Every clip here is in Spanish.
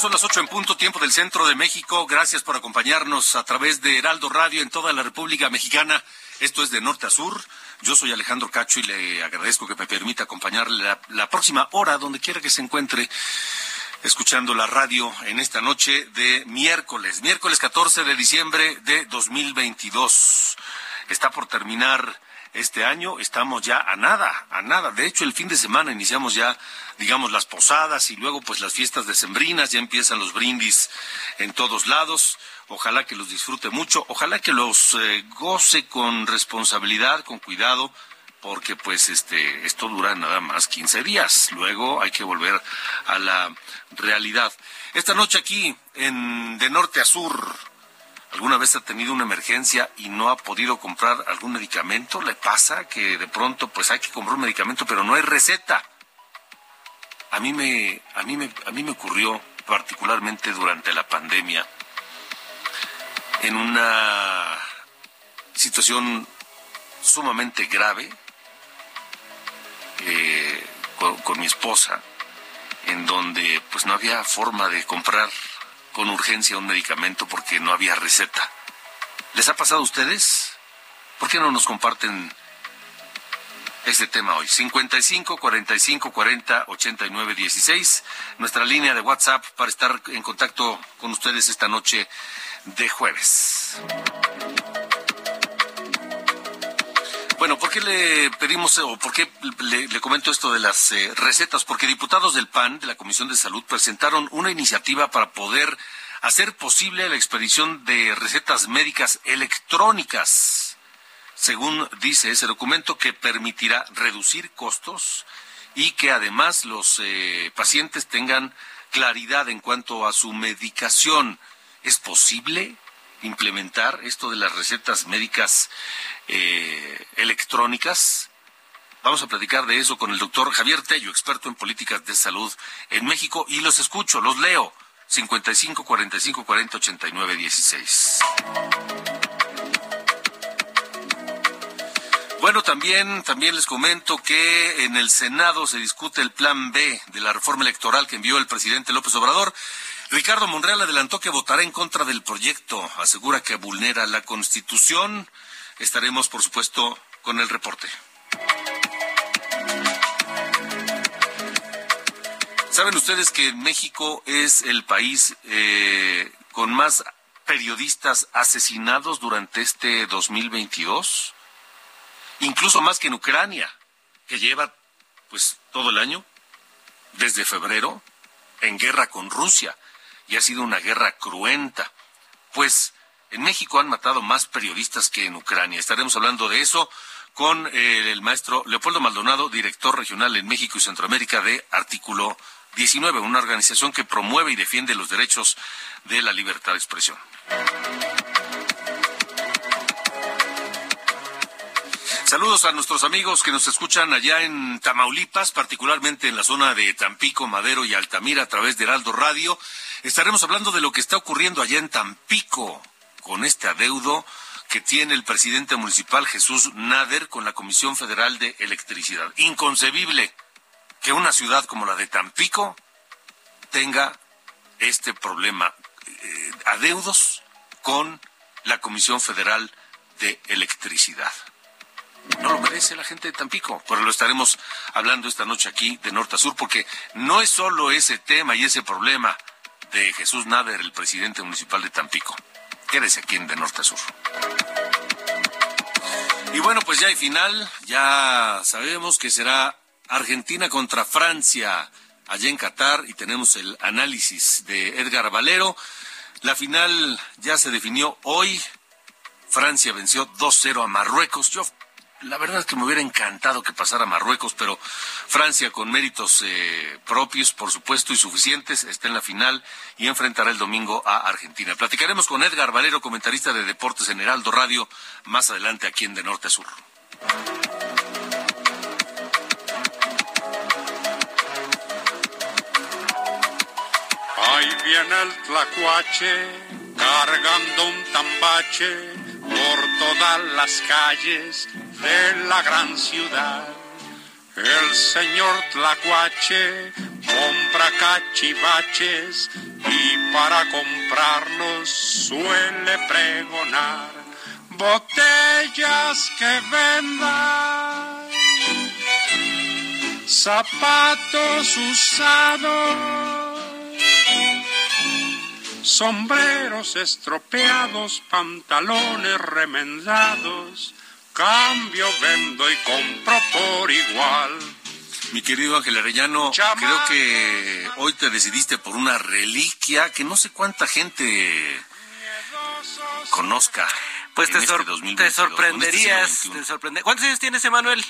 Son las ocho en punto, tiempo del centro de México. Gracias por acompañarnos a través de Heraldo Radio en toda la República Mexicana. Esto es de norte a sur. Yo soy Alejandro Cacho y le agradezco que me permita acompañarle la, la próxima hora, donde quiera que se encuentre, escuchando la radio en esta noche de miércoles, miércoles 14 de diciembre de 2022. Está por terminar este año estamos ya a nada, a nada. De hecho, el fin de semana iniciamos ya, digamos, las posadas y luego pues las fiestas decembrinas, ya empiezan los brindis en todos lados. Ojalá que los disfrute mucho, ojalá que los eh, goce con responsabilidad, con cuidado, porque pues este esto dura nada más 15 días. Luego hay que volver a la realidad. Esta noche aquí en de norte a sur ¿Alguna vez ha tenido una emergencia y no ha podido comprar algún medicamento? ¿Le pasa que de pronto pues hay que comprar un medicamento pero no hay receta? A mí me a mí me a mí me ocurrió particularmente durante la pandemia en una situación sumamente grave eh, con, con mi esposa en donde pues no había forma de comprar con urgencia un medicamento porque no había receta. ¿Les ha pasado a ustedes? ¿Por qué no nos comparten este tema hoy? 55 45 40 89 16, nuestra línea de WhatsApp para estar en contacto con ustedes esta noche de jueves. Bueno, ¿por qué le pedimos o por qué le, comento esto de las eh, recetas? Porque diputados del PAN, de la Comisión de Salud, presentaron una iniciativa para poder hacer posible la expedición de recetas médicas electrónicas, según dice ese documento, que permitirá reducir costos y que además los eh, pacientes tengan claridad en cuanto a su medicación. ¿Es posible implementar esto de las recetas médicas eh, electrónicas? Vamos a platicar de eso con el doctor Javier Tello, experto en políticas de salud en México, y los escucho, los leo. 55 45 40 89 16. Bueno, también, también les comento que en el Senado se discute el plan B de la reforma electoral que envió el presidente López Obrador. Ricardo Monreal adelantó que votará en contra del proyecto. Asegura que vulnera la Constitución. Estaremos, por supuesto, con el reporte. ¿Saben ustedes que México es el país eh, con más periodistas asesinados durante este 2022? Incluso más que en Ucrania, que lleva pues todo el año, desde febrero, en guerra con Rusia, y ha sido una guerra cruenta. Pues en México han matado más periodistas que en Ucrania. Estaremos hablando de eso con eh, el maestro Leopoldo Maldonado, director regional en México y Centroamérica de Artículo 19, una organización que promueve y defiende los derechos de la libertad de expresión. Saludos a nuestros amigos que nos escuchan allá en Tamaulipas, particularmente en la zona de Tampico, Madero y Altamira a través de Heraldo Radio. Estaremos hablando de lo que está ocurriendo allá en Tampico con este adeudo que tiene el presidente municipal Jesús Nader con la Comisión Federal de Electricidad. Inconcebible que una ciudad como la de Tampico tenga este problema, eh, adeudos con la Comisión Federal de Electricidad. no lo merece la gente de Tampico. Pero lo estaremos hablando esta noche aquí de norte a sur, porque no es solo ese tema y ese problema de Jesús Nader, el presidente municipal de Tampico. Quédese aquí en de norte a sur. Y bueno, pues ya hay final, ya sabemos que será Argentina contra Francia allá en Qatar y tenemos el análisis de Edgar Valero. La final ya se definió hoy. Francia venció 2-0 a Marruecos. Yo la verdad es que me hubiera encantado que pasara Marruecos, pero Francia con méritos eh, propios, por supuesto, y suficientes, está en la final y enfrentará el domingo a Argentina. Platicaremos con Edgar Valero, comentarista de Deportes en Heraldo Radio, más adelante aquí en De Norte a Sur. Ahí viene el tlacuache cargando un tambache por todas las calles de la gran ciudad. El señor Tlacuache compra cachivaches y para comprarlos suele pregonar botellas que vendan, zapatos usados sombreros estropeados, pantalones remendados, cambio, vendo y compro por igual. Mi querido Ángel Arellano, creo que hoy te decidiste por una reliquia que no sé cuánta gente conozca. Pues te, este te, sorprenderías, te ¿Cuántos años tienes, Emanuel?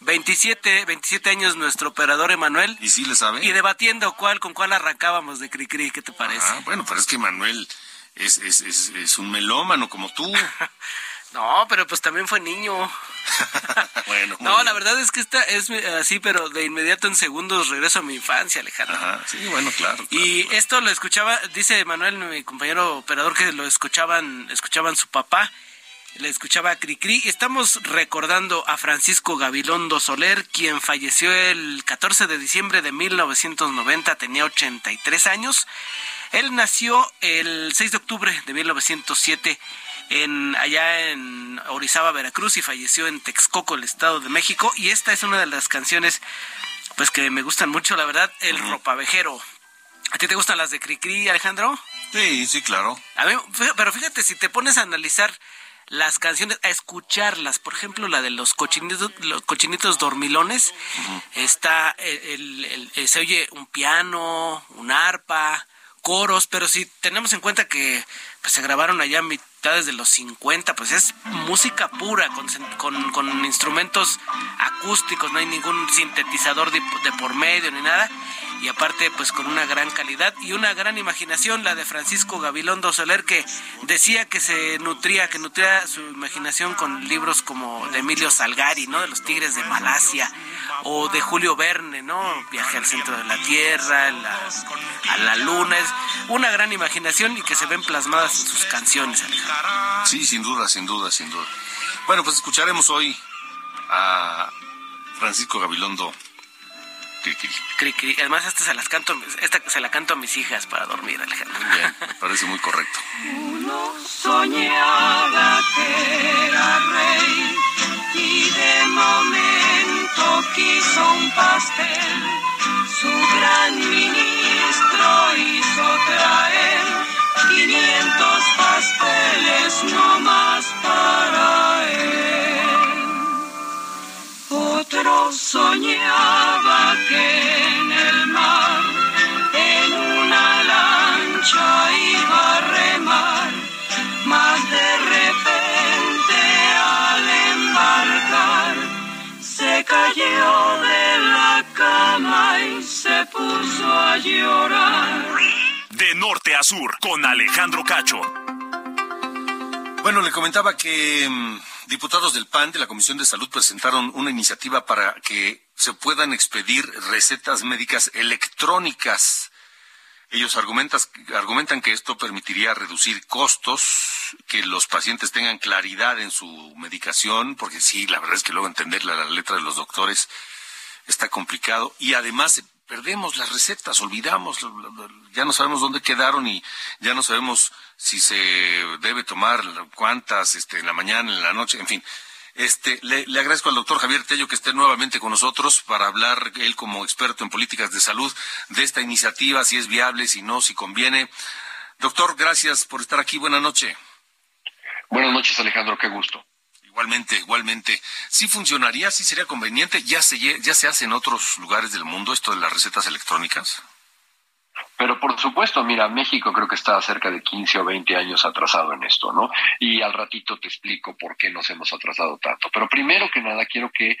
27, 27 años nuestro operador Emanuel. ¿Y sí le sabe? Y debatiendo cuál, con cuál arrancábamos de Cricri, ¿qué te parece? Ah, bueno, pero es que Emanuel es, es, es, es un melómano como tú. no, pero pues también fue niño. bueno, no, la verdad es que esta es así, pero de inmediato en segundos regreso a mi infancia, Alejandro. Ajá, sí, bueno, claro. y esto lo escuchaba, dice Emanuel, mi compañero operador, que lo escuchaban, escuchaban su papá le escuchaba a Cricri. Estamos recordando a Francisco Gabilondo Soler, quien falleció el 14 de diciembre de 1990, tenía 83 años. Él nació el 6 de octubre de 1907 en, allá en Orizaba, Veracruz, y falleció en Texcoco, el Estado de México. Y esta es una de las canciones pues que me gustan mucho, la verdad, El Ropavejero. ¿A ti te gustan las de Cricri, Alejandro? Sí, sí, claro. A mí, pero fíjate, si te pones a analizar las canciones, a escucharlas. Por ejemplo, la de los cochinitos, los cochinitos dormilones. Está, el, eh, se oye un piano, un arpa, coros, pero si tenemos en cuenta que pues, se grabaron allá en mitades de los 50, pues es música pura, con, con, con instrumentos acústicos, no hay ningún sintetizador de, por medio ni nada y aparte pues con una gran calidad y una gran imaginación, la de Francisco Gabilondo Soler que decía que se nutría, que nutría su imaginación con libros como de Emilio Salgari, ¿no? De los Tigres de Malasia o de Julio Verne, ¿no? Viaje al centro de la Tierra, a la Luna, es una gran imaginación y que se ven plasmadas en sus canciones, Alejandro. Sí, sin duda, sin duda, sin duda. Bueno, pues escucharemos hoy a Francisco Gabilondo Además, esta se las canto, esta se la canto a mis hijas para dormir, Alejandro. Bien, me parece muy correcto. Uno soñaba que era rey y de momento quiso un pastel. Su gran ministro hizo traer 500 pasteles no más para él. Otro soñaba que de la cama y se puso a llorar. De norte a sur, con Alejandro Cacho. Bueno, le comentaba que mm, Diputados del PAN de la Comisión de Salud presentaron una iniciativa para que se puedan expedir recetas médicas electrónicas. Ellos argumentan que esto permitiría reducir costos, que los pacientes tengan claridad en su medicación, porque sí, la verdad es que luego entender la, la letra de los doctores está complicado y además perdemos las recetas, olvidamos, ya no sabemos dónde quedaron y ya no sabemos si se debe tomar cuántas este, en la mañana, en la noche, en fin. Este, le, le, agradezco al doctor Javier Tello que esté nuevamente con nosotros para hablar, él como experto en políticas de salud, de esta iniciativa, si es viable, si no, si conviene. Doctor, gracias por estar aquí. Buenas noches. Buenas noches, Alejandro. Qué gusto. Igualmente, igualmente. ¿Sí funcionaría? ¿Sí sería conveniente? ¿Ya se, ya se hace en otros lugares del mundo esto de las recetas electrónicas? Pero por supuesto, mira, México creo que está cerca de 15 o 20 años atrasado en esto, ¿no? Y al ratito te explico por qué nos hemos atrasado tanto. Pero primero que nada, quiero que,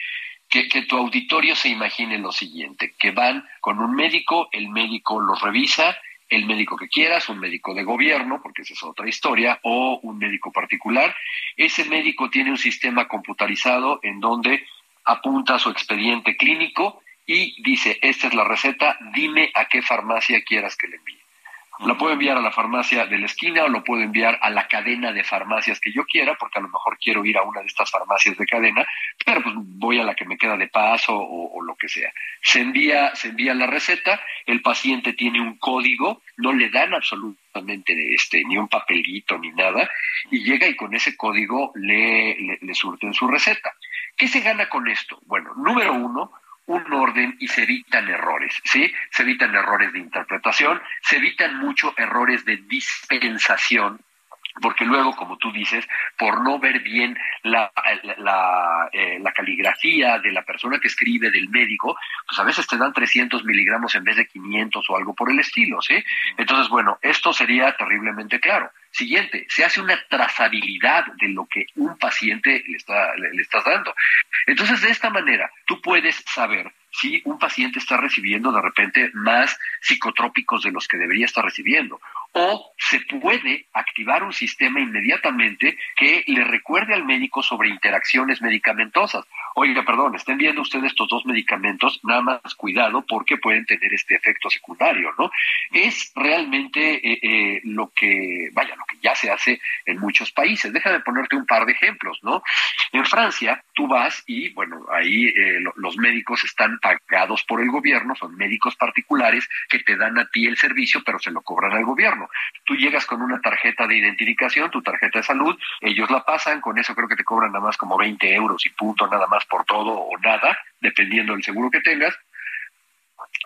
que, que tu auditorio se imagine lo siguiente, que van con un médico, el médico los revisa, el médico que quieras, un médico de gobierno, porque esa es otra historia, o un médico particular. Ese médico tiene un sistema computarizado en donde apunta su expediente clínico y dice, esta es la receta, dime a qué farmacia quieras que le envíe. Lo puedo enviar a la farmacia de la esquina o lo puedo enviar a la cadena de farmacias que yo quiera, porque a lo mejor quiero ir a una de estas farmacias de cadena, pero pues voy a la que me queda de paso o, o, lo que sea. Se envía, se envía la receta, el paciente tiene un código, no le dan absolutamente este, ni un papelito ni nada, y llega y con ese código le, le, le surten su receta. ¿Qué se gana con esto? Bueno, número uno, un orden y se evitan errores, ¿sí? Se evitan errores de interpretación, se evitan mucho errores de dispensación, porque luego, como tú dices, por no ver bien la, la, eh, la, caligrafía de la persona que escribe, del médico, pues a veces te dan 300 miligramos en vez de 500 o algo por el estilo, ¿sí? Entonces, bueno, esto sería terriblemente claro. Siguiente, se hace una trazabilidad de lo que un paciente le, está, le, le estás dando. Entonces, de esta manera, tú puedes saber si un paciente está recibiendo de repente más psicotrópicos de los que debería estar recibiendo. O se puede activar un sistema inmediatamente que le recuerde al médico sobre interacciones medicamentosas. Oiga, perdón, estén viendo ustedes estos dos medicamentos, nada más cuidado porque pueden tener este efecto secundario, ¿no? Es realmente eh, eh, lo que, vaya, lo que ya se hace en muchos países. Déjame ponerte un par de ejemplos, ¿no? En Francia, tú vas y, bueno, ahí eh, los médicos están pagados por el gobierno, son médicos particulares que te dan a ti el servicio, pero se lo cobran al gobierno. Tú llegas con una tarjeta de identificación, tu tarjeta de salud, ellos la pasan, con eso creo que te cobran nada más como 20 euros y punto, nada más por todo o nada, dependiendo del seguro que tengas.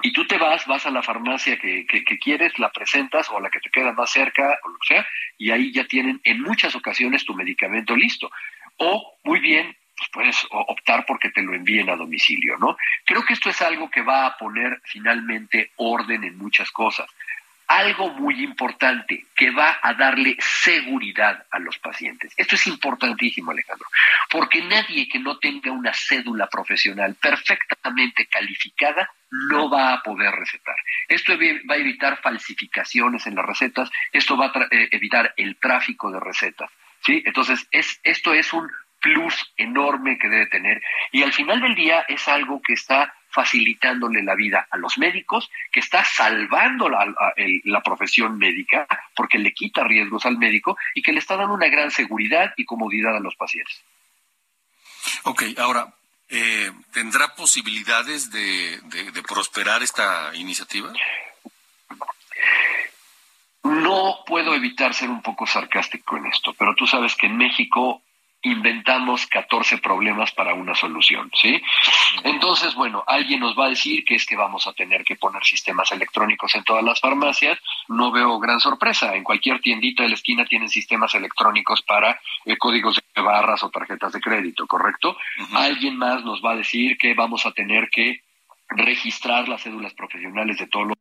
Y tú te vas, vas a la farmacia que, que, que, quieres, la presentas o la que te queda más cerca o lo que sea, y ahí ya tienen en muchas ocasiones tu medicamento listo. O, muy bien, pues puedes optar porque te lo envíen a domicilio, ¿no? Creo que esto es algo que va a poner finalmente orden en muchas cosas. Algo muy importante que va a darle seguridad a los pacientes. Esto es importantísimo, Alejandro, porque nadie que no tenga una cédula profesional perfectamente calificada no va a poder recetar. Esto va a evitar falsificaciones en las recetas, esto va a eh, evitar el tráfico de recetas. ¿sí? Entonces, es, esto es un plus enorme que debe tener y al final del día es algo que está facilitándole la vida a los médicos, que está salvando la, la, profesión médica porque le quita riesgos al médico y que le está dando una gran seguridad y comodidad a los pacientes. Ok, ahora, eh, ¿tendrá posibilidades de, de, de prosperar esta iniciativa? No puedo evitar ser un poco sarcástico en esto, pero tú sabes que en México inventamos 14 problemas para una solución, ¿sí? Entonces, bueno, alguien nos va a decir que es que vamos a tener que poner sistemas electrónicos en todas las farmacias. No veo gran sorpresa. En cualquier tiendita de la esquina tienen sistemas electrónicos para eh, códigos de barras o tarjetas de crédito, ¿correcto? Uh -huh. Alguien más nos va a decir que vamos a tener que registrar las cédulas profesionales de todos los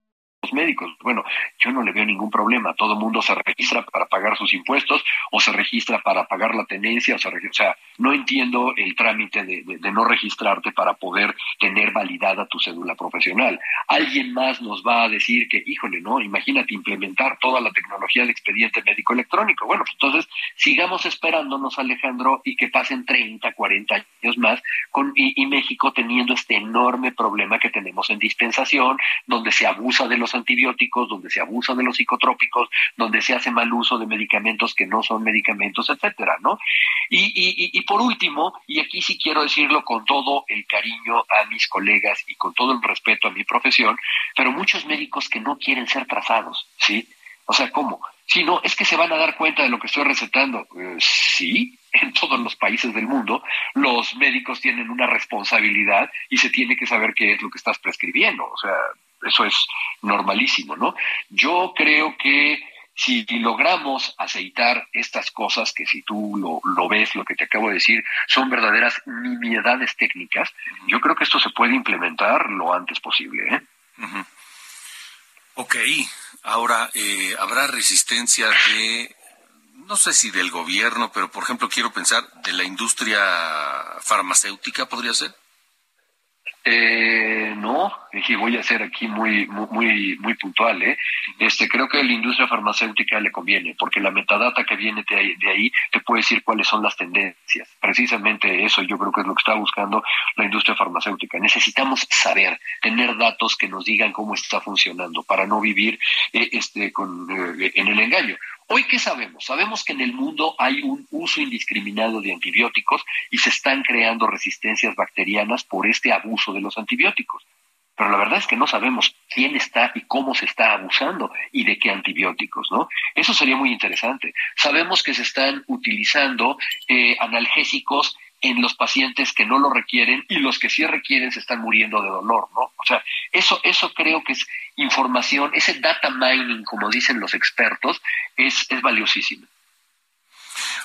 médicos. Bueno, yo no le veo ningún problema. Todo mundo se registra para pagar sus impuestos o se registra para pagar la tenencia. O, se o sea, no entiendo el trámite de, no registrarte para poder tener validada tu cédula profesional. Alguien más nos va a decir que, híjole, no, imagínate implementar toda la tecnología del expediente médico electrónico. Bueno, pues entonces sigamos esperándonos, Alejandro, y que pasen 30, 40 años más con, y México teniendo este enorme problema que tenemos en dispensación, donde se abusa de los antibióticos, donde se abusa de los psicotrópicos, donde se hace mal uso de medicamentos que no son medicamentos, etcétera, ¿no? Y, y, y, por último, y aquí sí quiero decirlo con todo el cariño a mis colegas y con todo el respeto a mi profesión, pero muchos médicos que no quieren ser trazados, ¿sí? O sea, ¿cómo? Si no, es que se van a dar cuenta de lo que estoy recetando. Eh, sí, en todos los países del mundo, los médicos tienen una responsabilidad y se tiene que saber qué es lo que estás prescribiendo. O sea, eso es normalísimo, ¿no? Yo creo que si logramos aceitar estas cosas, que si tú lo, ves, lo que te acabo de decir, son verdaderas nimiedades técnicas, yo creo que esto se puede implementar lo antes posible. ¿eh? Ok, ahora, eh, ¿habrá resistencia de, no sé si del gobierno, pero por ejemplo quiero pensar de la industria farmacéutica, podría ser? Eh, no, y voy a ser aquí muy, muy, muy puntual. ¿eh? Este, creo que a la industria farmacéutica le conviene, porque la metadata que viene de ahí, de ahí te puede decir cuáles son las tendencias. Precisamente eso yo creo que es lo que está buscando la industria farmacéutica. Necesitamos saber, tener datos que nos digan cómo está funcionando para no vivir eh, este, con, eh, en el engaño. Hoy, ¿qué sabemos? Sabemos que en el mundo hay un uso indiscriminado de antibióticos y se están creando resistencias bacterianas por este abuso de los antibióticos. Pero la verdad es que no sabemos quién está y cómo se está abusando y de qué antibióticos, ¿no? Eso sería muy interesante. Sabemos que se están utilizando eh, analgésicos en los pacientes que no lo requieren y los que sí requieren se están muriendo de dolor, ¿no? O sea, eso, eso creo que es información, ese data mining, como dicen los expertos, es, es valiosísimo.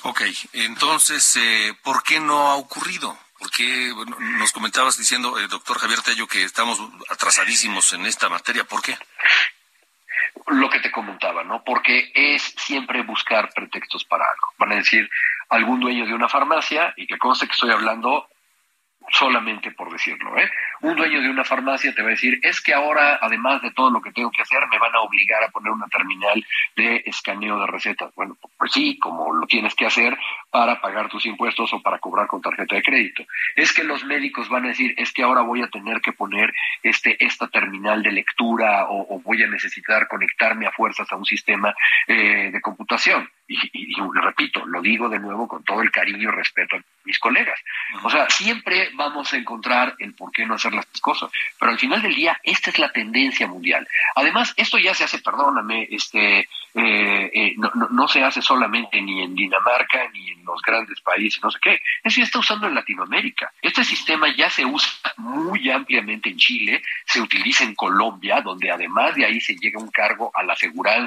Ok, entonces, eh, ¿por qué no ha ocurrido? Porque nos comentabas diciendo, eh, doctor Javier Tello, que estamos atrasadísimos en esta materia. ¿Por qué? Lo que te comentaba, ¿no? Porque es siempre buscar pretextos para algo. Van a decir, algún dueño de una farmacia, y que conste que estoy hablando solamente por decirlo. ¿eh? Un dueño de una farmacia te va a decir, es que ahora, además de todo lo que tengo que hacer, me van a obligar a poner una terminal de escaneo de recetas. Bueno, pues sí, como lo tienes que hacer para pagar tus impuestos o para cobrar con tarjeta de crédito. Es que los médicos van a decir, es que ahora voy a tener que poner este, esta terminal de lectura o, voy a necesitar conectarme a fuerzas a un sistema eh, de computación. Y, y, repito, lo digo de nuevo con todo el cariño y respeto a mis colegas. O sea, siempre vamos a encontrar el por qué no hacer las cosas, pero al final del día esta es la tendencia mundial. Además, esto ya se hace, perdóname, este, eh, eh, no, no, se hace solamente ni en Dinamarca ni en los grandes países, no sé qué. Eso ya está usando en Latinoamérica. Este sistema ya se usa muy ampliamente en Chile, se utiliza en Colombia, donde además de ahí se llega un cargo a la seguridad,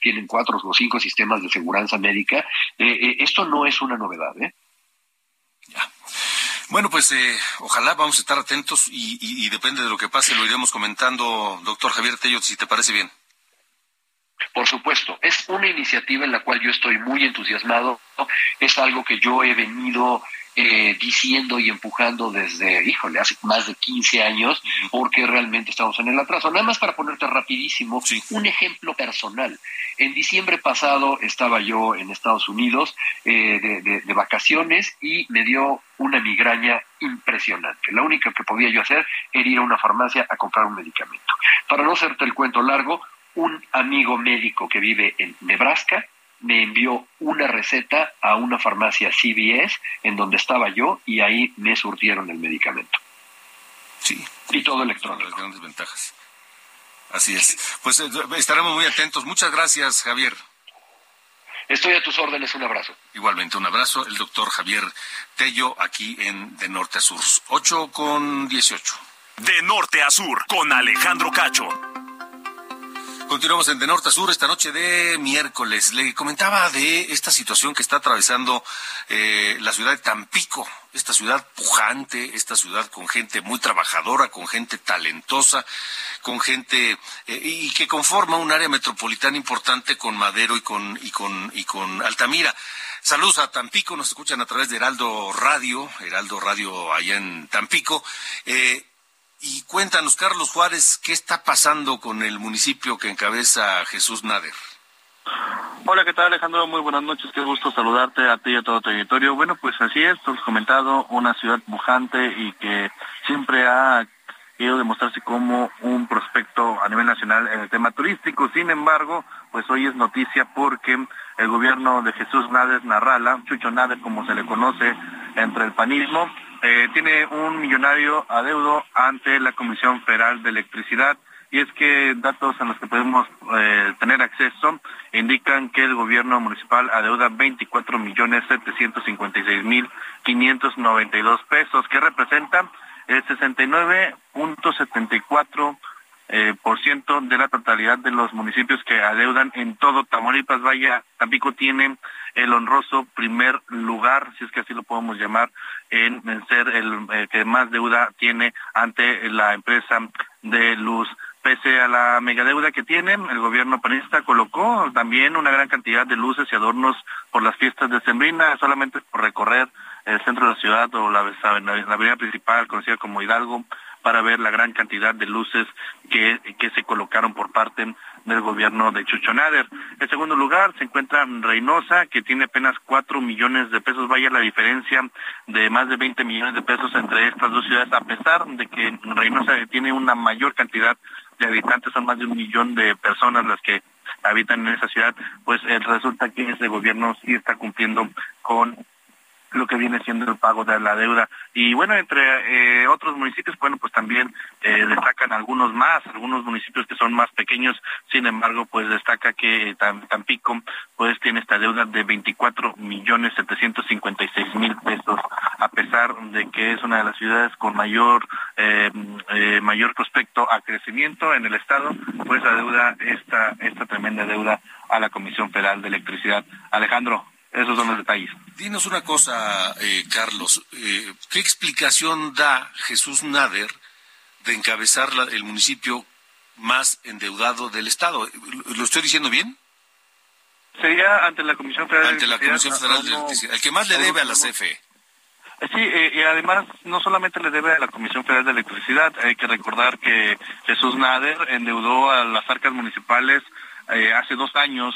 tienen cuatro o cinco sistemas de seguridad médica. Eh, esto no es una novedad, ¿eh? Bueno, pues eh, ojalá vamos a estar atentos y, depende de lo que pase, lo iremos comentando, doctor Javier Tello, si te parece bien. Por supuesto, es una iniciativa en la cual yo estoy muy entusiasmado, es algo que yo he venido eh, diciendo y empujando desde, híjole, hace más de 15 años, porque realmente estamos en el atraso. Nada más para ponerte rapidísimo un ejemplo personal. En diciembre pasado estaba yo en Estados Unidos eh, de, vacaciones y me dio una migraña impresionante. La única que podía yo hacer era ir a una farmacia a comprar un medicamento. Para no hacerte el cuento largo, un amigo médico que vive en Nebraska me envió una receta a una farmacia CVS en donde estaba yo y ahí me surtieron el medicamento. Sí. Y todo electrónico. Las grandes ventajas. Así es. Pues eh, estaremos muy atentos. Muchas gracias, Javier. Estoy a tus órdenes. Un abrazo. Igualmente, un abrazo. El doctor Javier Tello, aquí en De Norte a Sur. 8 con 18. De Norte a Sur, con Alejandro Cacho. Continuamos en De Norte a Sur esta noche de miércoles. Le comentaba de esta situación que está atravesando eh, la ciudad de Tampico, esta ciudad pujante, esta ciudad con gente muy trabajadora, con gente talentosa, con gente eh, y que conforma un área metropolitana importante con Madero y con y con y con Altamira. Saludos a Tampico, nos escuchan a través de Heraldo Radio, Heraldo Radio allá en Tampico. Eh, y cuéntanos, Carlos Juárez, ¿qué está pasando con el municipio que encabeza Jesús Nader? Hola, ¿qué tal Alejandro? Muy buenas noches, qué gusto saludarte a ti y a todo tu territorio. Bueno, pues así es, tú has comentado, una ciudad pujante y que siempre ha querido demostrarse como un prospecto a nivel nacional en el tema turístico. Sin embargo, pues hoy es noticia porque el gobierno de Jesús Nader Narrala, Chucho Nader como se le conoce entre el panismo, eh, tiene un millonario adeudo ante la Comisión Federal de Electricidad. Y es que datos a los que podemos eh, tener acceso indican que el gobierno municipal adeuda 24 millones 756 mil 592 pesos, que representa el 69.74 eh, por ciento de la totalidad de los municipios que adeudan en todo Tamaulipas. Vaya, Tampico tiene el honroso primer lugar, si es que así lo podemos llamar, en, ser el eh, que más deuda tiene ante la empresa de luz. Pese a la megadeuda que tiene, el gobierno panista colocó también una gran cantidad de luces y adornos por las fiestas de Sembrina, solamente por recorrer el centro de la ciudad o la avenida principal conocida como Hidalgo para ver la gran cantidad de luces que, que se colocaron por parte del gobierno de Chuchonader. En segundo lugar se encuentra Reynosa, que tiene apenas cuatro millones de pesos. Vaya la diferencia de más de 20 millones de pesos entre estas dos ciudades, a pesar de que Reynosa tiene una mayor cantidad de habitantes, son más de un millón de personas las que habitan en esa ciudad, pues eh, resulta que ese gobierno sí está cumpliendo con lo que viene siendo el pago de la deuda. Y bueno, entre eh, otros municipios, bueno, pues también eh, destacan algunos más, algunos municipios que son más pequeños, sin embargo, pues destaca que eh, Tampico pues tiene esta deuda de 24 millones 756 mil pesos, a pesar de que es una de las ciudades con mayor mayor prospecto a crecimiento en el estado, pues la deuda esta esta tremenda deuda a la Comisión Federal de Electricidad. Alejandro, esos son los detalles. Dinos una cosa, eh, Carlos. Eh, ¿Qué explicación da Jesús Nader de encabezar el municipio más endeudado del Estado? ¿Lo estoy diciendo bien? Sería ante la Comisión Federal ante de Electricidad. la Comisión Federal de Electricidad. El que más le debe a la CFE. Sí, y además no solamente le debe a la Comisión Federal de Electricidad, hay que recordar que Jesús Nader endeudó a las arcas municipales eh, hace dos años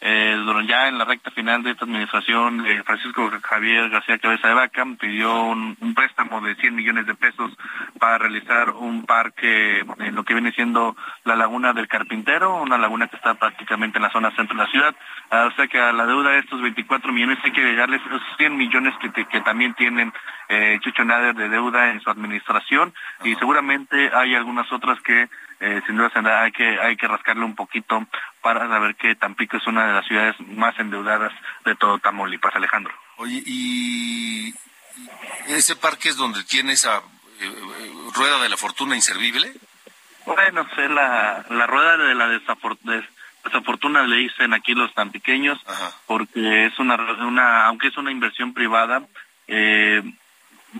eh, ya en la recta final de esta administración, eh, Francisco Javier García Cabeza de Vaca pidió un, préstamo de 100 millones de pesos para realizar un parque en lo que viene siendo la Laguna del Carpintero, una laguna que está prácticamente en la zona centro de la ciudad. Ah, o sea que a la deuda de estos 24 millones hay que agregarles esos 100 millones que, que también tienen eh, Chucho Nader de deuda en su administración y seguramente hay algunas otras que eh, sin duda hay que hay que rascarle un poquito para saber que Tampico es una de las ciudades más endeudadas de todo Tamaulipas, Alejandro. Oye, ¿y ese parque es donde tiene esa eh, eh, rueda de la fortuna inservible? Bueno, es la, la rueda de la desafortuna le dicen aquí los tan pequeños, porque es una, una, aunque es una inversión privada, eh,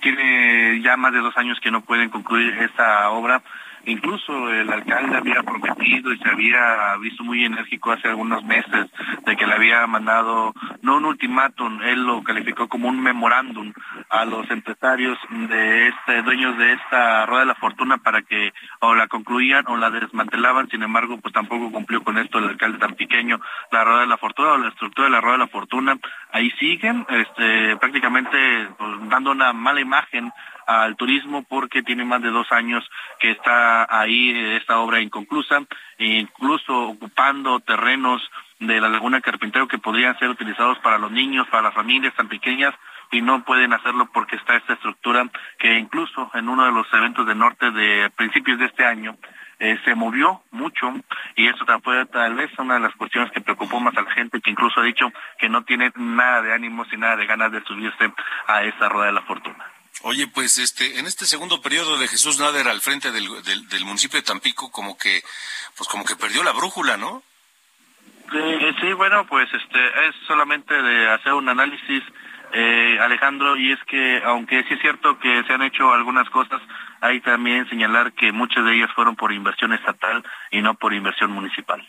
tiene ya más de dos años que no pueden concluir esta obra Incluso el alcalde había prometido y se había visto muy enérgico hace algunos meses de que le había mandado, no un ultimátum, él lo calificó como un memorándum a los empresarios de este, dueños de esta rueda de la fortuna para que o la concluían o la desmantelaban, sin embargo, pues tampoco cumplió con esto el alcalde tan pequeño, la rueda de la fortuna o la estructura de la rueda de la fortuna, ahí siguen, este, prácticamente pues, dando una mala imagen al turismo porque tiene más de dos años que está ahí esta obra inconclusa, incluso ocupando terrenos de la Laguna Carpintero que podrían ser utilizados para los niños, para las familias tan pequeñas y no pueden hacerlo porque está esta estructura que incluso en uno de los eventos del norte de principios de este año eh, se movió mucho y eso fue tal vez una de las cuestiones que preocupó más a la gente que incluso ha dicho que no tiene nada de ánimos y nada de ganas de subirse a esa rueda de la fortuna. Oye, pues este, en este segundo periodo de Jesús Nader al frente del, del, municipio de Tampico, como que, pues como que perdió la brújula, ¿no? Sí, bueno, pues este, es solamente de hacer un análisis, eh, Alejandro, y es que, aunque sí es cierto que se han hecho algunas cosas, hay también señalar que muchas de ellas fueron por inversión estatal y no por inversión municipal.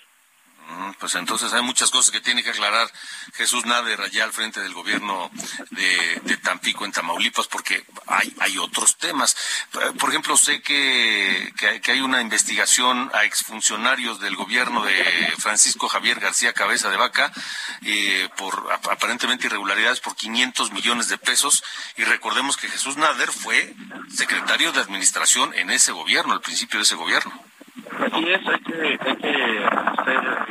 Pues entonces hay muchas cosas que tiene que aclarar Jesús Nader allá al frente del gobierno de, Tampico en Tamaulipas, porque hay, hay otros temas. Por ejemplo, sé que, que, hay una investigación a exfuncionarios del gobierno de Francisco Javier García Cabeza de Vaca eh, por aparentemente irregularidades por 500 millones de pesos. Y recordemos que Jesús Nader fue secretario de administración en ese gobierno, al principio de ese gobierno. Es, hay que, hay que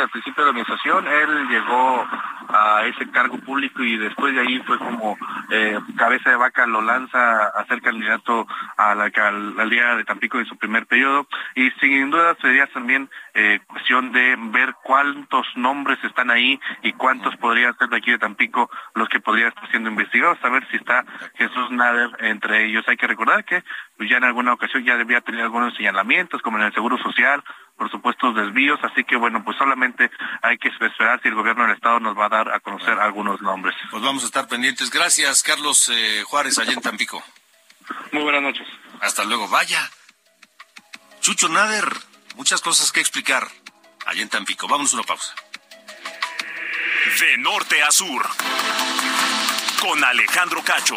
al principio de la administración él llegó a ese cargo público y después de ahí fue como eh, cabeza de vaca lo lanza a ser candidato a la alcaldía de Tampico en su primer periodo y sin duda sería también eh, cuestión de ver cuántos nombres están ahí y cuántos podrían ser de aquí de Tampico los que podrían estar siendo investigados, a ver si está Jesús Nader entre ellos. Hay que recordar que ya en alguna ocasión ya debía tener algunos señalamientos, como en el Seguro Social, por supuesto desvíos, así que bueno, pues solamente hay que esperar si el gobierno del Estado nos va a dar a conocer algunos nombres. Pues vamos a estar pendientes. Gracias, Carlos eh, Juárez, allá en Tampico. Muy buenas noches. Hasta luego. Vaya. Chucho Nader muchas cosas que explicar allá en Tampico. Vámonos a una pausa. De norte a sur, con Alejandro Cacho.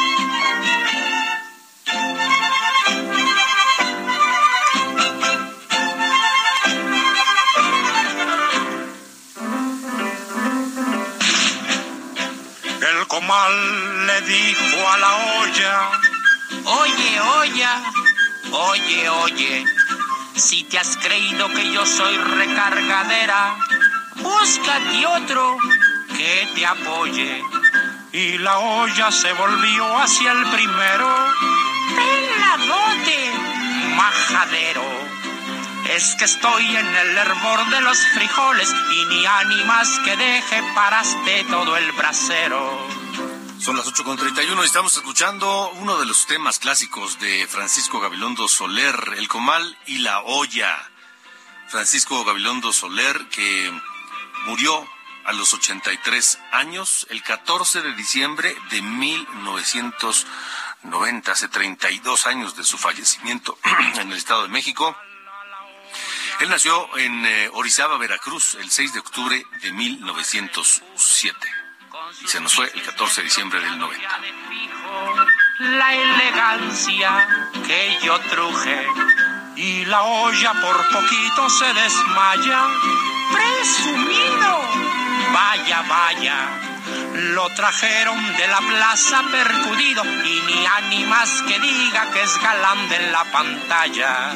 Le dijo a la olla, Oye, olla, oye, oye, si te has creído que yo soy recargadera, búscate otro que te apoye. y la olla se volvió hacia el primero. Peladote, majadero. Es que estoy en el hervor de los frijoles y ni ánimas que deje paraste todo el brasero. Son las 8.31 y estamos escuchando uno de los temas clásicos de Francisco Gabilondo Soler, el comal y la olla. Francisco Gabilondo Soler que murió a los 83 años el 14 de diciembre de 1990, hace 32 años de su fallecimiento en el Estado de México. Él nació en eh, Orizaba, Veracruz, el 6 de octubre de 1907 y se nos fue el 14 de diciembre del 90. La elegancia que yo truje y la olla por poquito se desmaya. presumido. Vaya, vaya. Lo trajeron de la plaza percudido y ni ánimas que diga que es galán de la pantalla.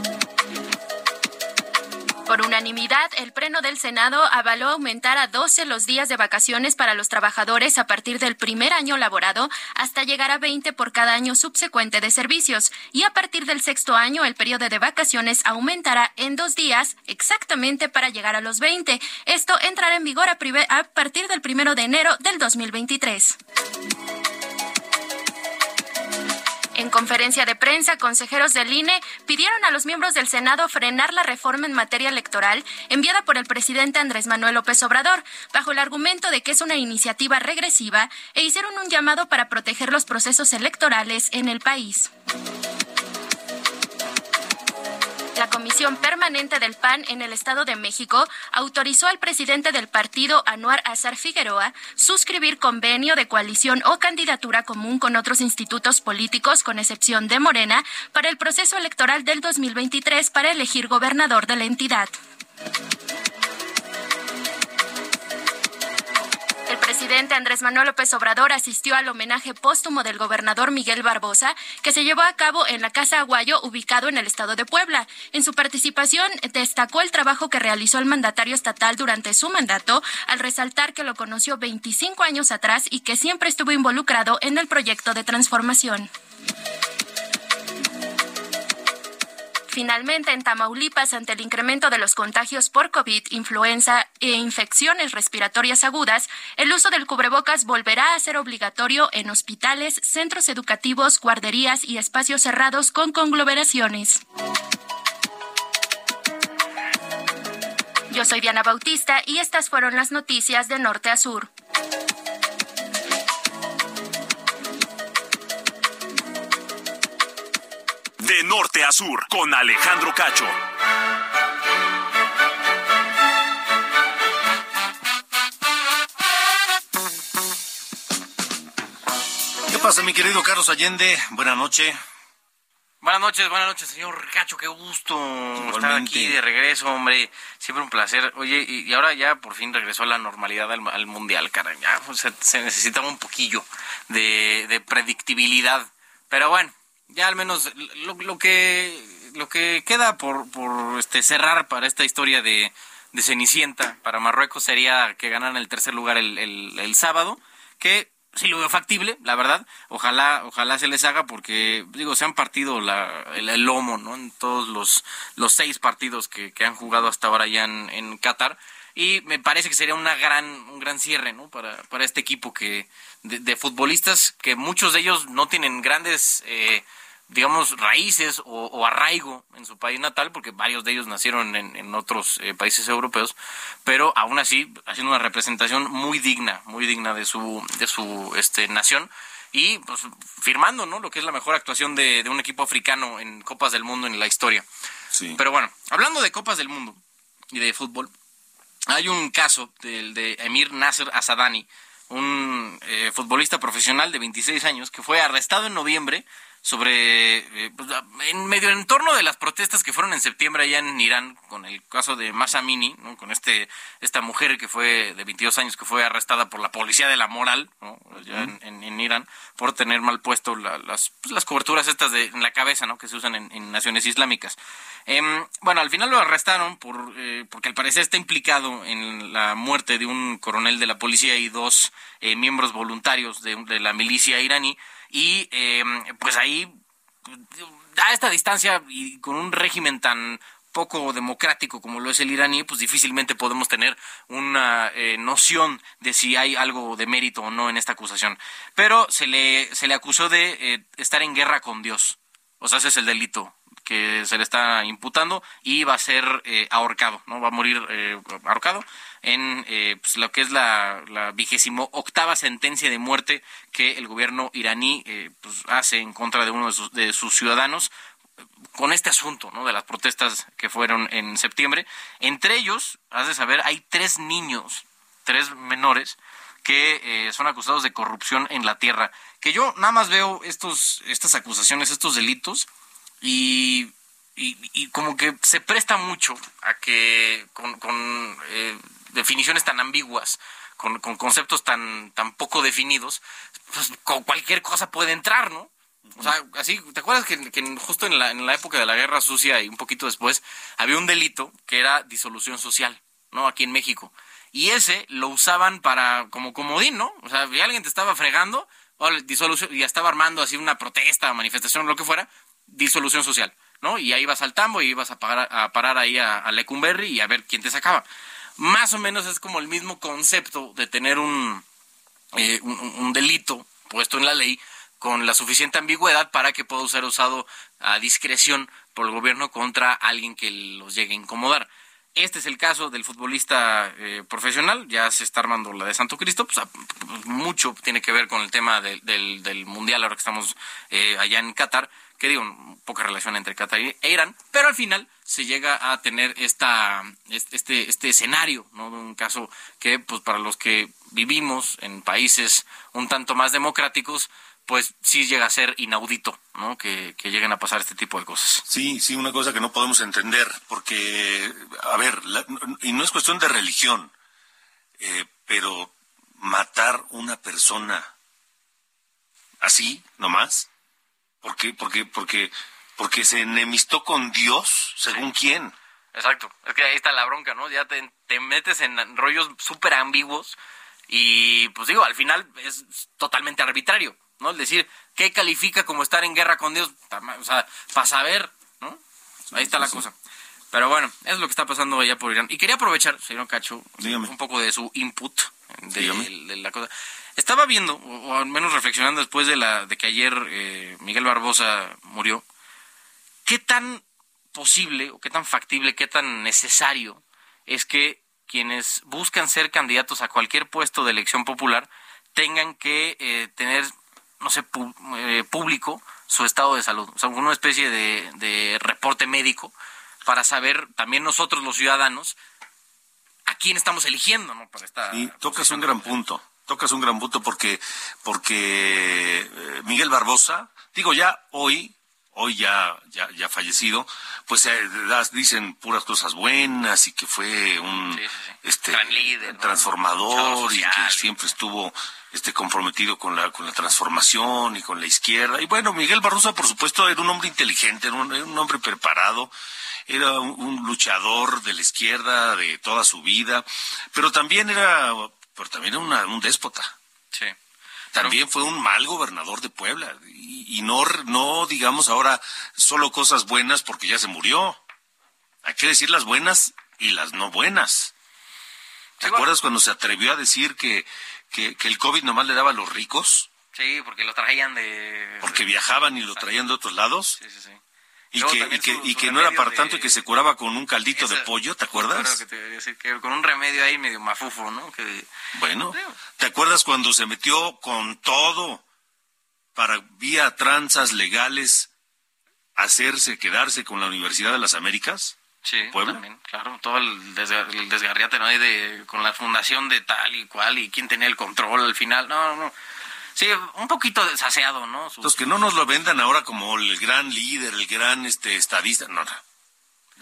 Por unanimidad, el Pleno del Senado avaló aumentar a 12 los días de vacaciones para los trabajadores a partir del primer año laborado hasta llegar a 20 por cada año subsecuente de servicios. Y a partir del sexto año, el periodo de vacaciones aumentará en dos días exactamente para llegar a los 20. Esto entrará en vigor a, a partir del primero de enero del 2023. En conferencia de prensa, consejeros del INE pidieron a los miembros del Senado frenar la reforma en materia electoral enviada por el presidente Andrés Manuel López Obrador, bajo el argumento de que es una iniciativa regresiva, e hicieron un llamado para proteger los procesos electorales en el país. Comisión Permanente del PAN en el Estado de México autorizó al presidente del partido, Anuar Azar Figueroa, suscribir convenio de coalición o candidatura común con otros institutos políticos, con excepción de Morena, para el proceso electoral del 2023 para elegir gobernador de la entidad. Presidente Andrés Manuel López Obrador asistió al homenaje póstumo del gobernador Miguel Barbosa, que se llevó a cabo en la Casa Aguayo, ubicado en el estado de Puebla. En su participación destacó el trabajo que realizó el mandatario estatal durante su mandato, al resaltar que lo conoció 25 años atrás y que siempre estuvo involucrado en el proyecto de transformación. Finalmente, en Tamaulipas, ante el incremento de los contagios por COVID, influenza e infecciones respiratorias agudas, el uso del cubrebocas volverá a ser obligatorio en hospitales, centros educativos, guarderías y espacios cerrados con conglomeraciones. Yo soy Diana Bautista y estas fueron las noticias de norte a sur. De norte a sur, con Alejandro Cacho. ¿Qué pasa, mi querido Carlos Allende? Buenas noches. Buenas noches, buenas noches, señor Cacho, qué gusto estar aquí de regreso, hombre. Siempre un placer. Oye, y, ahora ya por fin regresó a la normalidad al, mundial, cara. Ya se necesitaba un poquillo de, de predictibilidad. Pero bueno, ya al menos lo, que lo que queda por, por este cerrar para esta historia de, de Cenicienta para Marruecos sería que ganaran el tercer lugar el, el, sábado, que sí lo veo factible, la verdad. Ojalá, ojalá se les haga porque, digo, se han partido la, el, lomo, ¿no? En todos los, los seis partidos que, que han jugado hasta ahora ya en, en Qatar. Y me parece que sería una gran, un gran cierre, ¿no? Para, para este equipo que, de, de futbolistas que muchos de ellos no tienen grandes, eh, digamos, raíces o, arraigo en su país natal, porque varios de ellos nacieron en, otros eh, países europeos, pero aún así haciendo una representación muy digna, muy digna de su, de su este, nación y pues firmando, ¿no? Lo que es la mejor actuación de, un equipo africano en Copas del Mundo en la historia. Sí. Pero bueno, hablando de Copas del Mundo y de fútbol, hay un caso del de Emir Nasser Asadani, un eh, futbolista profesional de 26 años que fue arrestado en noviembre sobre, eh, pues, en medio entorno de las protestas que fueron en septiembre allá en Irán, con el caso de Masamini, ¿no? con este esta mujer que fue de 22 años, que fue arrestada por la policía de la moral, ¿no? en, en, Irán, por tener mal puesto las, pues, las coberturas estas de, en la cabeza, ¿no? que se usan en, naciones islámicas. Em, bueno, al final lo arrestaron por, eh, porque al parecer está implicado en la muerte de un coronel de la policía y dos eh, miembros voluntarios de, de la milicia iraní, y eh, pues ahí a esta distancia y con un régimen tan poco democrático como lo es el iraní, pues difícilmente podemos tener una eh, noción de si hay algo de mérito o no en esta acusación. Pero se le, se le acusó de eh, estar en guerra con Dios. O sea, ese es el delito que se le está imputando y va a ser ahorcado, ¿no? Va a morir ahorcado en eh, pues, lo que es la, vigésimo octava sentencia de muerte que el gobierno iraní eh, pues, hace en contra de uno de sus, ciudadanos con este asunto ¿no? de las protestas que fueron en septiembre. Entre ellos, has de saber, hay tres niños, tres menores, que eh, son acusados de corrupción en la tierra. Que yo nada más veo estos, estas acusaciones, estos delitos, y, y, como que se presta mucho a que con, con definiciones tan ambiguas, con, conceptos tan, tan poco definidos, pues con cualquier cosa puede entrar, ¿no? O sea, así, ¿te acuerdas que, justo en la, en la época de la Guerra Sucia y un poquito después, había un delito que era disolución social, ¿no? Aquí en México. Y ese lo usaban para, como comodín, ¿no? O sea, si alguien te estaba fregando, o disolución, ya estaba armando así una protesta, manifestación, lo que fuera, disolución social, ¿no? Y ahí ibas al tambo y ibas a, pagar, a parar ahí a, a Lecumberri y a ver quién te sacaba más o menos es como el mismo concepto de tener un, eh, un, delito puesto en la ley con la suficiente ambigüedad para que pueda ser usado a discreción por el gobierno contra alguien que los llegue a incomodar. Este es el caso del futbolista eh, profesional, ya se está armando la de Santo Cristo, pues, mucho tiene que ver con el tema del, del, Mundial ahora que estamos eh, allá en Qatar, que digo, poca relación entre Qatar e Irán, pero al final se llega a tener esta, este, este escenario, ¿no? De un caso que, pues para los que vivimos en países un tanto más democráticos, pues sí llega a ser inaudito, ¿no? Que, lleguen a pasar este tipo de cosas. Sí, sí, una cosa que no podemos entender, porque, a ver, y no es cuestión de religión, eh, pero matar una persona así, nomás, ¿por qué? Porque, porque, porque se enemistó con Dios, según quién. Exacto, es que ahí está la bronca, ¿no? Ya te, te metes en rollos súper ambiguos y, pues digo, al final es totalmente arbitrario. ¿no? Es decir, ¿qué califica como estar en guerra con Dios? O sea, para saber, ¿no? Ahí está la cosa. Pero bueno, es lo que está pasando allá por Irán. Y quería aprovechar, señor Cacho, un poco de su input de, la cosa. Estaba viendo, o, al menos reflexionando después de, la, de que ayer eh, Miguel Barbosa murió, qué tan posible, o qué tan factible, qué tan necesario es que quienes buscan ser candidatos a cualquier puesto de elección popular tengan que eh, tener no sé, eh, público su estado de salud, o sea, una especie de, reporte médico para saber también nosotros los ciudadanos a quién estamos eligiendo, ¿no? Para esta y tocas un gran punto, tocas un gran punto porque porque eh, Miguel Barbosa, digo ya hoy hoy ya, ya, ya fallecido, pues eh, dicen puras cosas buenas y que fue un este transformador y que siempre estuvo este comprometido con la con la transformación y con la izquierda. Y bueno Miguel Barroso por supuesto era un hombre inteligente era un, hombre preparado era un, luchador de la izquierda de toda su vida pero también era pero también era un déspota sí también fue un mal gobernador de Puebla y, no no digamos ahora solo cosas buenas porque ya se murió hay que decir las buenas y las no buenas ¿Te acuerdas cuando se atrevió a decir que que, el COVID nomás le daba a los ricos. Sí, porque lo traían de... Porque viajaban y lo traían de otros lados. Sí, sí, sí. Y que, y que, no era para tanto y que se curaba con un caldito de pollo, ¿te acuerdas? Que te decir, que con un remedio ahí medio mafufo, ¿no? Que... Bueno, ¿te acuerdas cuando se metió con todo para vía tranzas legales hacerse, quedarse con la Universidad de las Américas? Sí, también, claro, todo el, desgarriate, ¿no? De, con la fundación de tal y cual y quién tenía el control al final, no, no, Sí, un poquito desaseado, ¿no? Entonces, que no nos lo vendan ahora como el gran líder, el gran este estadista, no, no.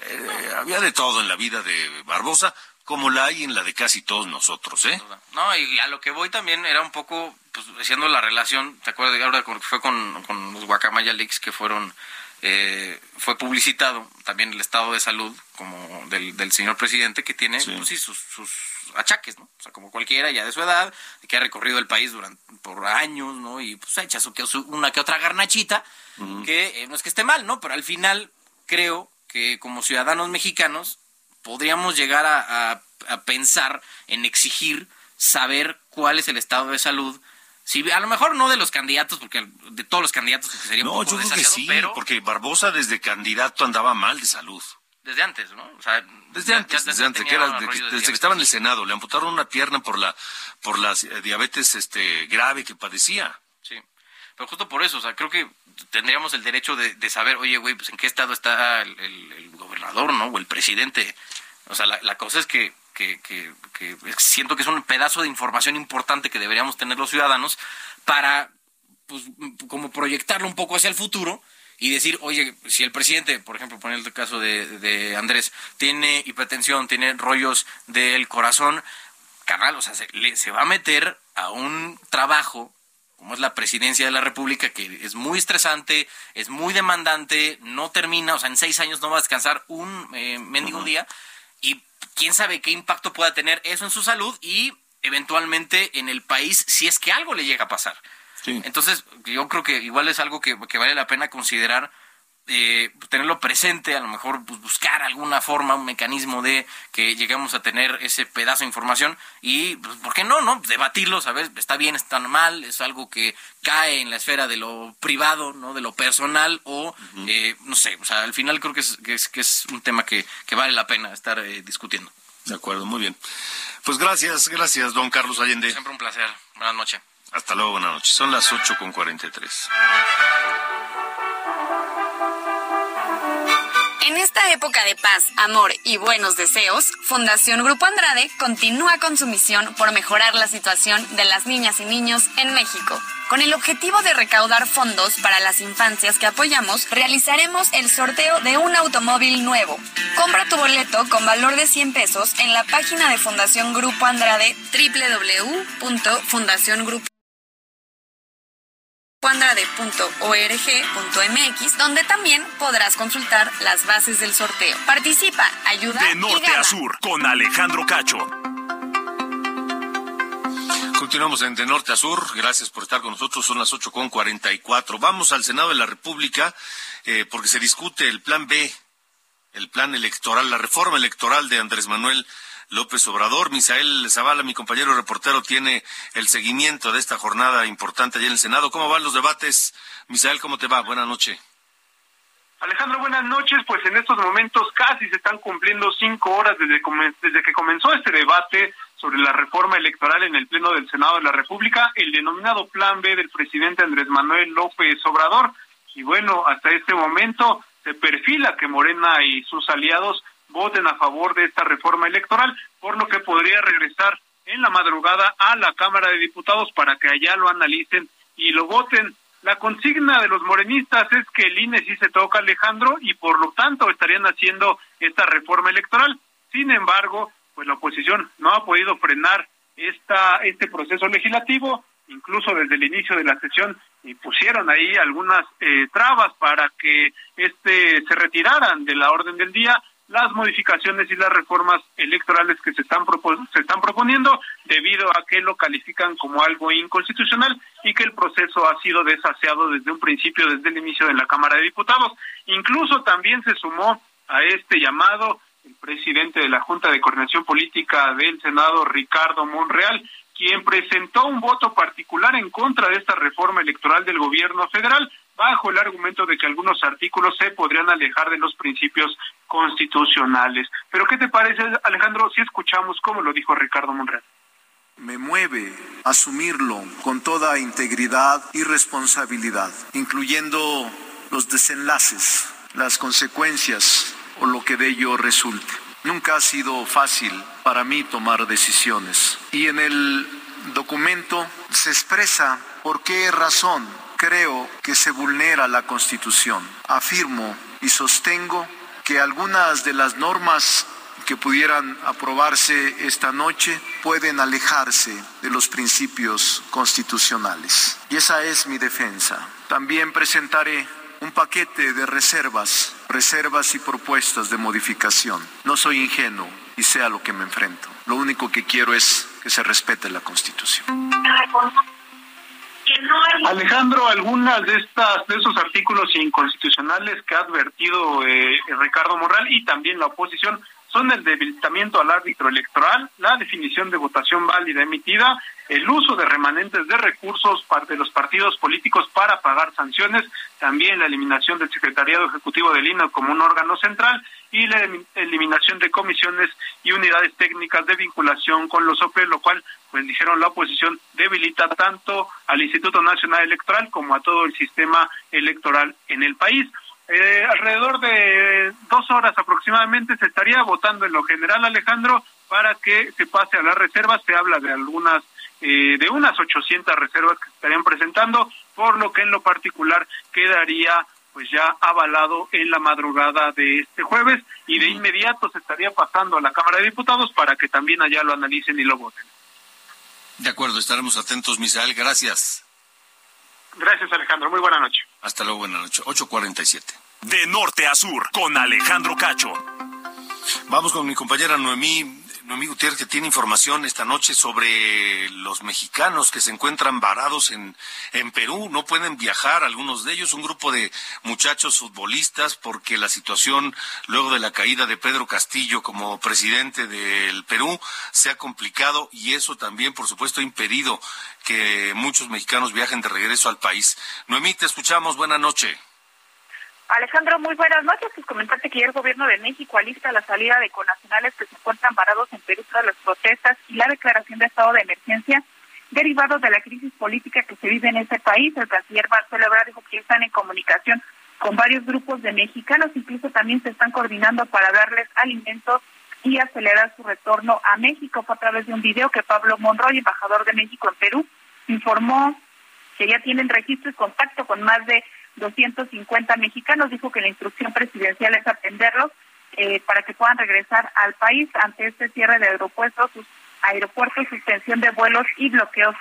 Eh, había de todo en la vida de Barbosa, como la hay en la de casi todos nosotros, ¿eh? No, y a lo que voy también era un poco, pues, haciendo la relación, ¿te acuerdas de ahora fue con, con los Guacamaya Leaks que fueron eh, fue publicitado también el estado de salud como del, del señor presidente que tiene pues sus, sus, achaques, ¿no? O sea, como cualquiera ya de su edad, que ha recorrido el país durante por años, ¿no? Y pues ha hecho una que otra garnachita, que eh, no es que esté mal, ¿no? Pero al final creo que como ciudadanos mexicanos podríamos llegar a, a pensar en exigir saber cuál es el estado de salud Sí, a lo mejor no de los candidatos, porque de todos los candidatos sería un no, yo creo que sí, porque Barbosa desde candidato andaba mal de salud. Desde antes, ¿no? desde antes, desde, antes, que, era, desde que estaba en el Senado, le amputaron una pierna por la por la eh, diabetes este grave que padecía. Sí. Pero justo por eso, o sea, creo que tendríamos el derecho de, saber, oye, güey, pues en qué estado está el, gobernador, ¿no? O el presidente. O sea, la cosa es que que, siento que es un pedazo de información importante que deberíamos tener los ciudadanos para, pues, como proyectarlo un poco hacia el futuro y decir, oye, si el presidente, por ejemplo, poner el caso de, Andrés, tiene hipertensión, tiene rollos del corazón, carnal, o sea, se, se va a meter a un trabajo como es la presidencia de la República, que es muy estresante, es muy demandante, no termina, o sea, en seis años no va a descansar un eh, mendigo día, y quién sabe qué impacto pueda tener eso en su salud y eventualmente en el país si es que algo le llega a pasar. Entonces, yo creo que igual es algo que, vale la pena considerar eh, tenerlo presente, a lo mejor pues, buscar alguna forma, un mecanismo de que lleguemos a tener ese pedazo de información y, pues, ¿por qué no? no Debatirlo, saber, está bien, está mal, es algo que cae en la esfera de lo privado, ¿no? De lo personal o, eh, no sé, o sea, al final creo que es, que es, que es un tema que, que vale la pena estar eh, discutiendo. De acuerdo, muy bien. Pues gracias, gracias, don Carlos Allende. Siempre un placer. Buenas noches. Hasta luego, buenas noches. Son las 8 con 43. En esta época de paz, amor y buenos deseos, Fundación Grupo Andrade continúa con su misión por mejorar la situación de las niñas y niños en México. Con el objetivo de recaudar fondos para las infancias que apoyamos, realizaremos el sorteo de un automóvil nuevo. Compra tu boleto con valor de 100 pesos en la página de Fundación Grupo Andrade www.fundaciongrupo andrade.org.mx, donde también podrás consultar las bases del sorteo. Participa, ayuda De norte y gana. a sur, con Alejandro Cacho. Continuamos en de norte a sur. Gracias por estar con nosotros. Son las 8 con 44. Vamos al Senado de la República eh, porque se discute el plan B, el plan electoral, la reforma electoral de Andrés Manuel López Obrador. Misael Zavala, mi compañero reportero, tiene el seguimiento de esta jornada importante allá en el Senado. ¿Cómo van los debates? Misael, ¿cómo te va? Buenas noches. Alejandro, buenas noches. Pues en estos momentos casi se están cumpliendo cinco horas desde, desde que comenzó este debate sobre la reforma electoral en el Pleno del Senado de la República, el denominado Plan B del presidente Andrés Manuel López Obrador. Y bueno, hasta este momento se perfila que Morena y sus aliados voten a favor de esta reforma electoral, por lo que podría regresar en la madrugada a la Cámara de Diputados para que allá lo analicen y lo voten. La consigna de los morenistas es que el INE sí se toca, Alejandro, y por lo tanto estarían haciendo esta reforma electoral. Sin embargo, pues la oposición no ha podido frenar esta, este proceso legislativo, incluso desde el inicio de la sesión pusieron ahí algunas eh, trabas para que este se retiraran de la orden del día las modificaciones y las reformas electorales que se están se están proponiendo debido a que lo califican como algo inconstitucional y que el proceso ha sido desaseado desde un principio desde el inicio de la Cámara de Diputados. Incluso también se sumó a este llamado el presidente de la Junta de Coordinación Política del Senado Ricardo Monreal quien presentó un voto particular en contra de esta reforma electoral del gobierno federal bajo el argumento de que algunos artículos se podrían alejar de los principios constitucionales. Pero ¿qué te parece, Alejandro, si escuchamos cómo lo dijo Ricardo Monreal? Me mueve asumirlo con toda integridad y responsabilidad, incluyendo los desenlaces, las consecuencias o lo que de ello resulte. Nunca ha sido fácil para mí tomar decisiones y en el documento se expresa por qué razón creo que se vulnera la Constitución. Afirmo y sostengo que algunas de las normas que pudieran aprobarse esta noche pueden alejarse de los principios constitucionales. Y esa es mi defensa. También presentaré un paquete de reservas, reservas y propuestas de modificación. No soy ingenuo y sé a lo que me enfrento. Lo único que quiero es que se respete la Constitución. Alejandro, algunas de estas de esos artículos inconstitucionales que ha advertido eh, Ricardo Morral y también la oposición son el debilitamiento al árbitro electoral, la definición de votación válida emitida, el uso de remanentes de recursos de los partidos políticos para pagar sanciones, también la eliminación del secretariado ejecutivo del INE como un órgano central y la elim- eliminación de comisiones y unidades técnicas de vinculación con los OPE, lo cual, pues dijeron la oposición, debilita tanto al Instituto Nacional Electoral como a todo el sistema electoral en el país. Eh, alrededor de dos horas aproximadamente se estaría votando en lo general, Alejandro, para que se pase a las reservas. Se habla de algunas, eh, de unas 800 reservas que se estarían presentando, por lo que en lo particular quedaría pues ya avalado en la madrugada de este jueves y de inmediato se estaría pasando a la Cámara de Diputados para que también allá lo analicen y lo voten. De acuerdo, estaremos atentos, Misael. Gracias. Gracias, Alejandro. Muy buena noche. Hasta luego, buenas noches. 8.47. De norte a sur, con Alejandro Cacho. Vamos con mi compañera Noemí. Noemí Gutiérrez, que tiene información esta noche sobre los mexicanos que se encuentran varados en, en Perú. No pueden viajar algunos de ellos, un grupo de muchachos futbolistas, porque la situación luego de la caída de Pedro Castillo como presidente del Perú se ha complicado y eso también, por supuesto, ha impedido que muchos mexicanos viajen de regreso al país. Noemí, te escuchamos. Buenas noches. Alejandro, muy buenas noches. Pues comentarte que ya el gobierno de México alista la salida de conacionales que se encuentran varados en Perú tras las protestas y la declaración de estado de emergencia derivado de la crisis política que se vive en ese país. El canciller Marcelo Ebrard dijo que están en comunicación con varios grupos de mexicanos, incluso también se están coordinando para darles alimentos y acelerar su retorno a México. Fue a través de un video que Pablo Monroy, embajador de México en Perú, informó que ya tienen registro y contacto con más de 250 mexicanos. Dijo que la instrucción presidencial es atenderlos eh, para que puedan regresar al país ante este cierre de aeropuertos, sus aeropuertos, suspensión de vuelos y bloqueos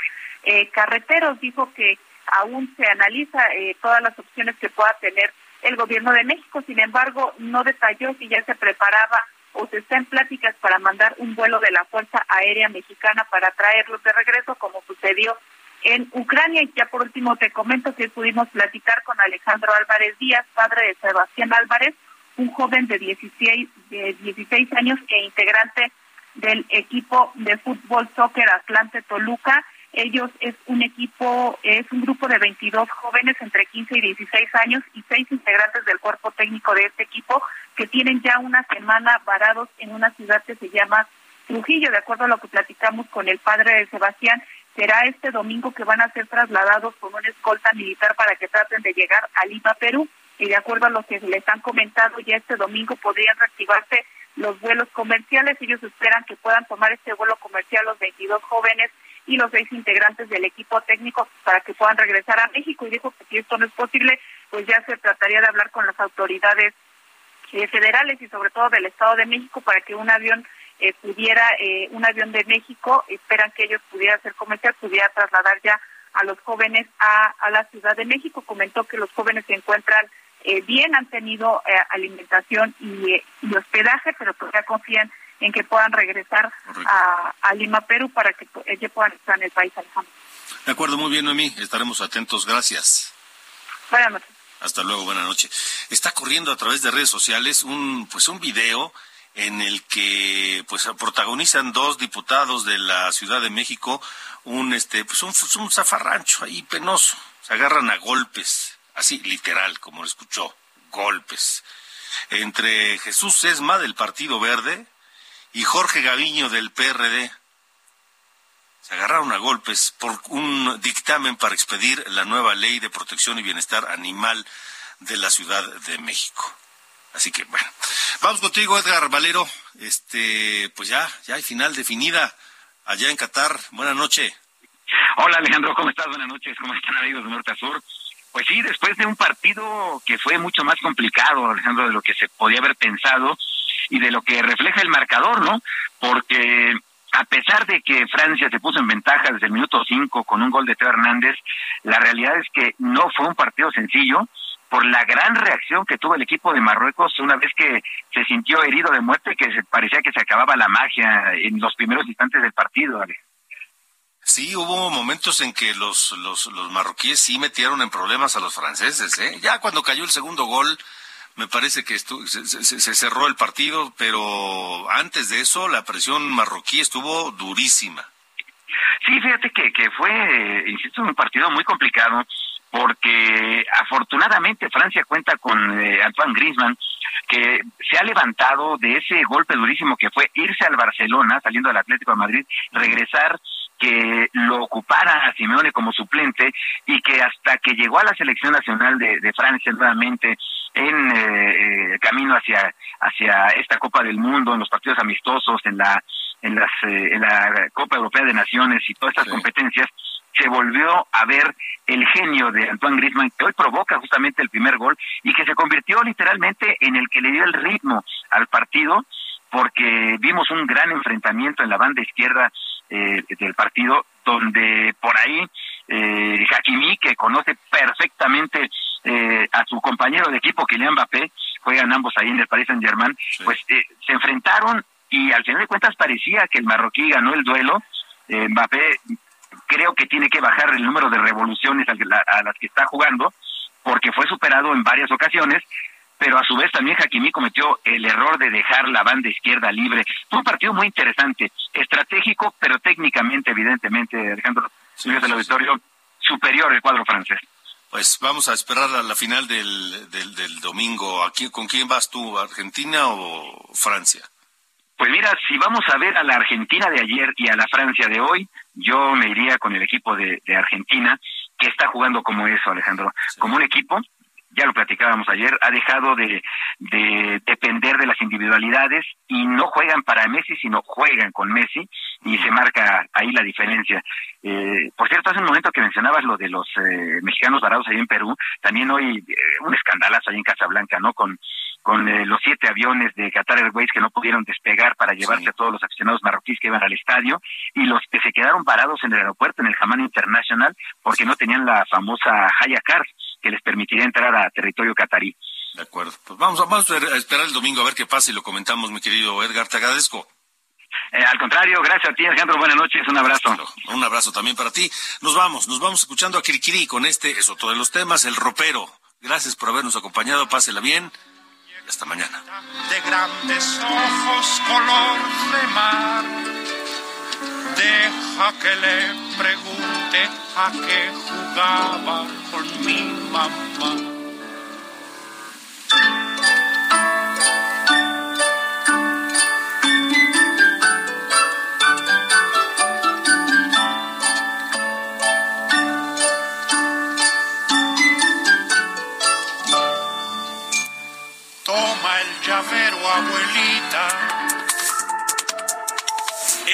eh, carreteros. Dijo que aún se analiza eh, todas las opciones que pueda tener el gobierno de México. Sin embargo, no detalló si ya se preparaba o se está en pláticas para mandar un vuelo de la Fuerza Aérea Mexicana para traerlos de regreso, como sucedió en Ucrania. Y ya por último te comento que pudimos platicar con Alejandro Álvarez Díaz, padre de Sebastián Álvarez, un joven de 16, de 16 años e integrante del equipo de fútbol soccer Atlante Toluca. Ellos es un equipo, es un grupo de 22 jóvenes entre 15 y 16 años y seis integrantes del cuerpo técnico de este equipo que tienen ya una semana varados en una ciudad que se llama Trujillo, de acuerdo a lo que platicamos con el padre de Sebastián, será este domingo que van a ser trasladados con una escolta militar para que traten de llegar a Lima, Perú. Y de acuerdo a lo que les han comentado, ya este domingo podrían reactivarse los vuelos comerciales. Ellos esperan que puedan tomar este vuelo comercial los 22 jóvenes y los seis integrantes del equipo técnico para que puedan regresar a México. Y dijo que si esto no es posible, pues ya se trataría de hablar con las autoridades eh, federales y sobre todo del Estado de México para que un avión eh, pudiera, eh, un avión de México, esperan que ellos pudieran ser comercial, pudiera trasladar ya a los jóvenes a, a la Ciudad de México. Comentó que los jóvenes se encuentran eh, bien, han tenido alimentación y, hospedaje, pero todavía confían en que puedan regresar a, a, Lima, Perú, para que ellos puedan estar en el país, Alejandro. De acuerdo, muy bien, Noemí. Estaremos atentos. Gracias. Buenas noches. Hasta luego, buenas noches. Está corriendo a través de redes sociales un, pues un video en el que pues protagonizan dos diputados de la Ciudad de México un este pues un, un zafarrancho ahí penoso se agarran a golpes así literal como lo escuchó golpes entre Jesús Sesma del Partido Verde y Jorge Gaviño del PRD se agarraron a golpes por un dictamen para expedir la nueva ley de protección y bienestar animal de la Ciudad de México. Así que bueno, vamos contigo Edgar Valero. Este, pues ya, ya hay final definida allá en Qatar. Buenas noches. Hola Alejandro, ¿cómo estás? Buenas noches, ¿cómo están amigos de Norte a Sur? Pues sí, después de un partido que fue mucho más complicado, Alejandro, de lo que se podía haber pensado y de lo que refleja el marcador, ¿no? Porque a pesar de que Francia se puso en ventaja desde el minuto 5 con un gol de Teo Hernández, la realidad es que no fue un partido sencillo por la gran reacción que tuvo el equipo de Marruecos una vez que se sintió herido de muerte, que se parecía que se acababa la magia en los primeros instantes del partido. Sí, hubo momentos en que los, los, los marroquíes sí metieron en problemas a los franceses. ¿eh? Ya cuando cayó el segundo gol, me parece que se, se, cerró el partido, pero antes de eso la presión marroquí estuvo durísima. Sí, fíjate que, que fue, insisto, un partido muy complicado porque afortunadamente Francia cuenta con eh, Antoine Griezmann, que se ha levantado de ese golpe durísimo que fue irse al Barcelona, saliendo del Atlético de Madrid, regresar que lo ocupara a Simeone como suplente y que hasta que llegó a la selección nacional de, Francia nuevamente en eh, eh, camino hacia hacia esta Copa del Mundo, en los partidos amistosos, en la en las en la Copa Europea de Naciones y todas estas competencias, se volvió a ver el genio de Antoine Griezmann, que hoy provoca justamente el primer gol y que se convirtió literalmente en el que le dio el ritmo al partido, porque vimos un gran enfrentamiento en la banda izquierda eh, del partido, donde por ahí eh, Hakimi, que conoce perfectamente eh, a su compañero de equipo, Kylian Mbappé, juegan ambos ahí en el Paris Saint Germain, pues eh, se enfrentaron y al final de cuentas parecía que el marroquí ganó el duelo. Eh, Mbappé creo que tiene que bajar el número de revoluciones a las que está jugando porque fue superado en varias ocasiones pero a su vez también Hakimi cometió el error de dejar la banda izquierda libre. Fue un partido muy interesante, estratégico, pero técnicamente, evidentemente, Alejandro, señores del auditorio, superior el cuadro francés. Pues vamos a esperar a la final del, del, domingo. Aquí, ¿Con quién vas tú, Argentina o Francia? Pues mira, si vamos a ver a la Argentina de ayer y a la Francia de hoy, yo me iría con el equipo de, Argentina, que está jugando como eso, Alejandro, como un equipo ya lo platicábamos ayer, ha dejado de, depender de las individualidades y no juegan para Messi, sino juegan con Messi y se marca ahí la diferencia. Eh, por cierto, hace un momento que mencionabas lo de los eh, mexicanos varados ahí en Perú, también hoy eh, un escandalazo ahí en Casablanca, ¿no? Con con los siete aviones de Qatar Airways que no pudieron despegar para llevarse a todos los aficionados marroquíes que iban al estadio y los que se quedaron parados en el aeropuerto, en el Hamán International, porque no tenían la famosa Haya Card que les permitiría entrar a territorio catarí. De acuerdo. Pues vamos, vamos a esperar el domingo a ver qué pasa y lo comentamos, mi querido Edgar. Te agradezco. Eh, al contrario, gracias a ti, Alejandro. Buenas noches, un abrazo. Un abrazo también para ti. Nos vamos, nos vamos escuchando a Kirikiri con este, es otro de los temas, el ropero. Gracias por habernos acompañado, pásela bien hasta mañana. De grandes ojos color de mar, deja que le pregunte a qué jugaba con mi mamá.